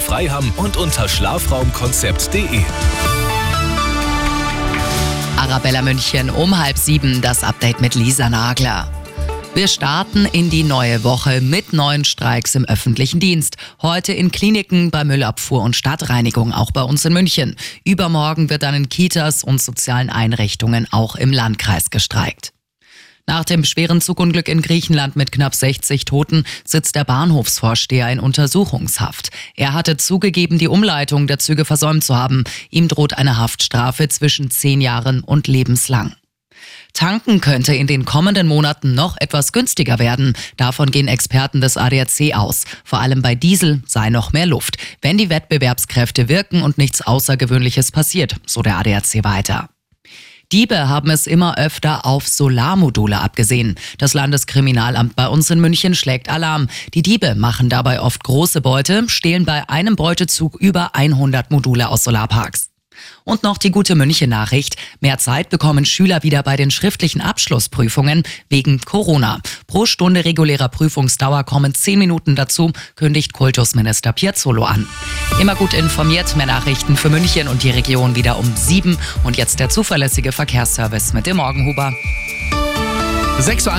frei haben und unter schlafraumkonzept.de. Arabella München um halb sieben, das Update mit Lisa Nagler. Wir starten in die neue Woche mit neuen Streiks im öffentlichen Dienst. Heute in Kliniken, bei Müllabfuhr und Stadtreinigung, auch bei uns in München. Übermorgen wird dann in Kitas und sozialen Einrichtungen auch im Landkreis gestreikt. Nach dem schweren Zugunglück in Griechenland mit knapp 60 Toten sitzt der Bahnhofsvorsteher in Untersuchungshaft. Er hatte zugegeben, die Umleitung der Züge versäumt zu haben. Ihm droht eine Haftstrafe zwischen zehn Jahren und lebenslang. Tanken könnte in den kommenden Monaten noch etwas günstiger werden. Davon gehen Experten des ADAC aus. Vor allem bei Diesel sei noch mehr Luft, wenn die Wettbewerbskräfte wirken und nichts Außergewöhnliches passiert, so der ADAC weiter. Diebe haben es immer öfter auf Solarmodule abgesehen. Das Landeskriminalamt bei uns in München schlägt Alarm. Die Diebe machen dabei oft große Beute, stehlen bei einem Beutezug über 100 Module aus Solarparks. Und noch die gute München-Nachricht. Mehr Zeit bekommen Schüler wieder bei den schriftlichen Abschlussprüfungen wegen Corona. Pro Stunde regulärer Prüfungsdauer kommen zehn Minuten dazu, kündigt Kultusminister Piazzolo an. Immer gut informiert, mehr Nachrichten für München und die Region wieder um sieben. Und jetzt der zuverlässige Verkehrsservice mit dem Morgenhuber. 6 Uhr